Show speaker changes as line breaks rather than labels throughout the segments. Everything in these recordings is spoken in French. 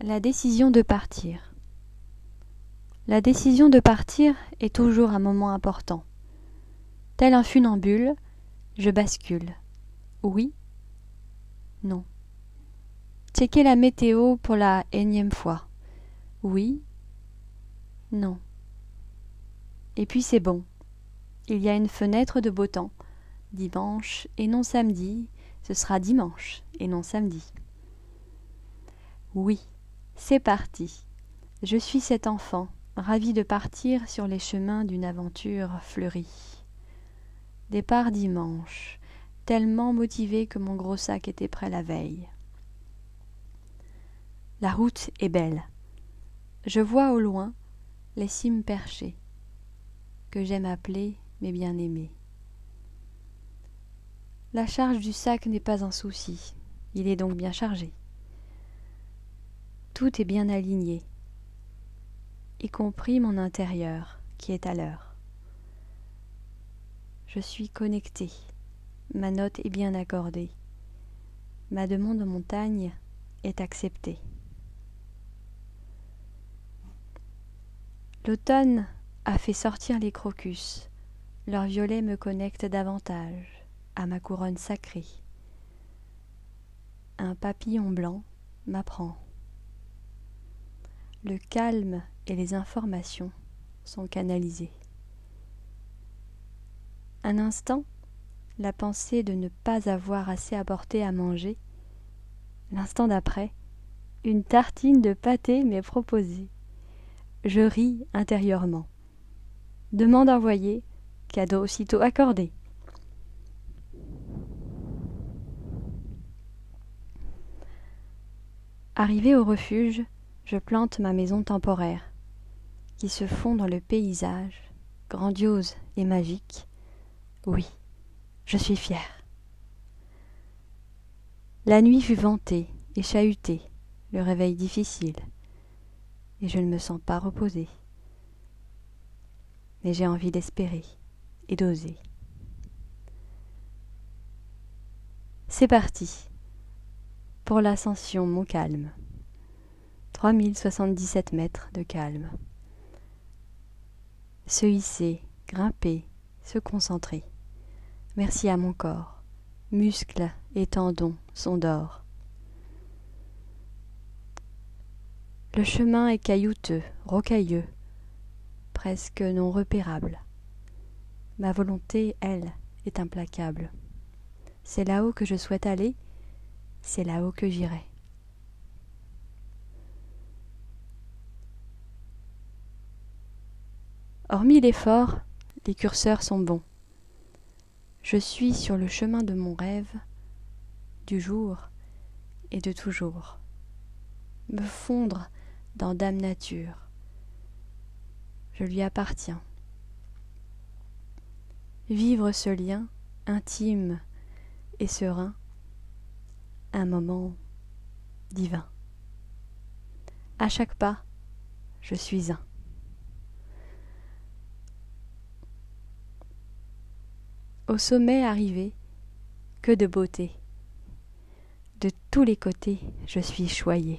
La décision de partir. La décision de partir est toujours un moment important. Tel un funambule, je bascule. Oui? Non. Checker la météo pour la énième fois. Oui? Non. Et puis c'est bon. Il y a une fenêtre de beau temps. Dimanche et non samedi, ce sera dimanche et non samedi. Oui, c'est parti. Je suis cet enfant, ravi de partir sur les chemins d'une aventure fleurie. Départ dimanche, tellement motivé que mon gros sac était prêt la veille. La route est belle. Je vois au loin les cimes perchées, que j'aime appeler mes bien-aimés. La charge du sac n'est pas un souci, il est donc bien chargé. Tout est bien aligné, y compris mon intérieur qui est à l'heure. Je suis connecté, ma note est bien accordée, ma demande en montagne est acceptée. L'automne a fait sortir les crocus, leurs violets me connectent davantage à ma couronne sacrée. Un papillon blanc m'apprend. Le calme et les informations sont canalisés. Un instant, la pensée de ne pas avoir assez apporté à manger. L'instant d'après, une tartine de pâté m'est proposée. Je ris intérieurement. Demande envoyée, cadeau aussitôt accordé. Arrivé au refuge, je plante ma maison temporaire, qui se fond dans le paysage, grandiose et magique. Oui, je suis fière. La nuit fut ventée et chahutée, le réveil difficile, et je ne me sens pas reposée. Mais j'ai envie d'espérer et d'oser. C'est parti pour l'ascension Mon Calme. 3077 mètres de calme. Se hisser, grimper, se concentrer. Merci à mon corps. Muscles et tendons sont d'or. Le chemin est caillouteux, rocailleux, presque non repérable. Ma volonté, elle, est implacable. C'est là-haut que je souhaite aller, c'est là-haut que j'irai. Hormis l'effort, les curseurs sont bons. Je suis sur le chemin de mon rêve, du jour et de toujours. Me fondre dans Dame Nature. Je lui appartiens. Vivre ce lien intime et serein, un moment divin. À chaque pas, je suis un. Au sommet arrivé, que de beauté. De tous les côtés, je suis choyée.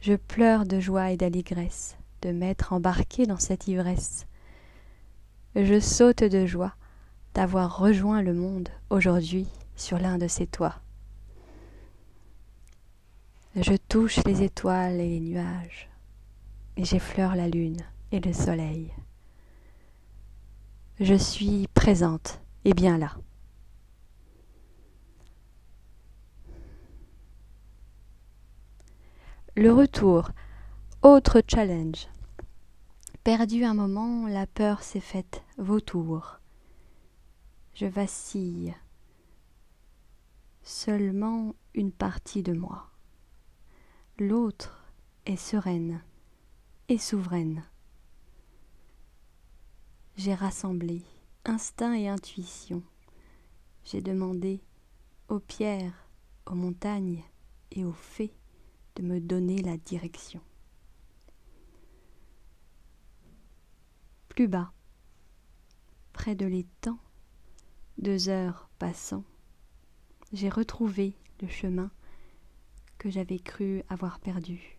Je pleure de joie et d'allégresse de m'être embarqué dans cette ivresse. Je saute de joie d'avoir rejoint le monde aujourd'hui sur l'un de ses toits. Je touche les étoiles et les nuages, et j'effleure la lune et le soleil je suis présente et bien là. Le retour, autre challenge. Perdu un moment, la peur s'est faite vautour. Je vacille. Seulement une partie de moi. L'autre est sereine et souveraine j'ai rassemblé instinct et intuition. J'ai demandé aux pierres, aux montagnes et aux fées de me donner la direction. Plus bas, près de l'étang, deux heures passant, j'ai retrouvé le chemin que j'avais cru avoir perdu.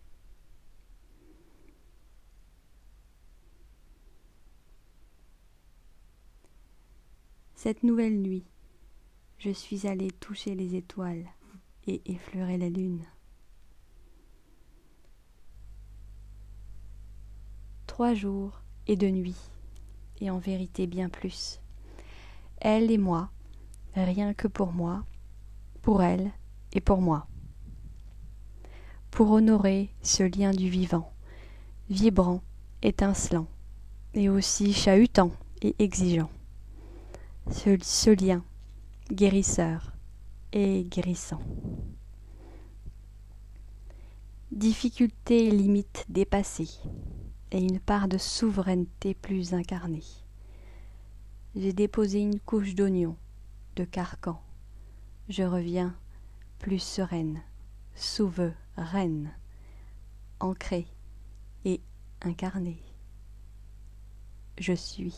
Cette nouvelle nuit, je suis allé toucher les étoiles et effleurer la lune. Trois jours et deux nuits, et en vérité bien plus. Elle et moi, rien que pour moi, pour elle et pour moi. Pour honorer ce lien du vivant, vibrant, étincelant, et aussi chahutant et exigeant. Ce, lien guérisseur et guérissant. Difficulté limite dépassée et une part de souveraineté plus incarnée. J'ai déposé une couche d'oignon, de carcan. Je reviens plus sereine, souveraine, ancrée et incarnée. Je suis.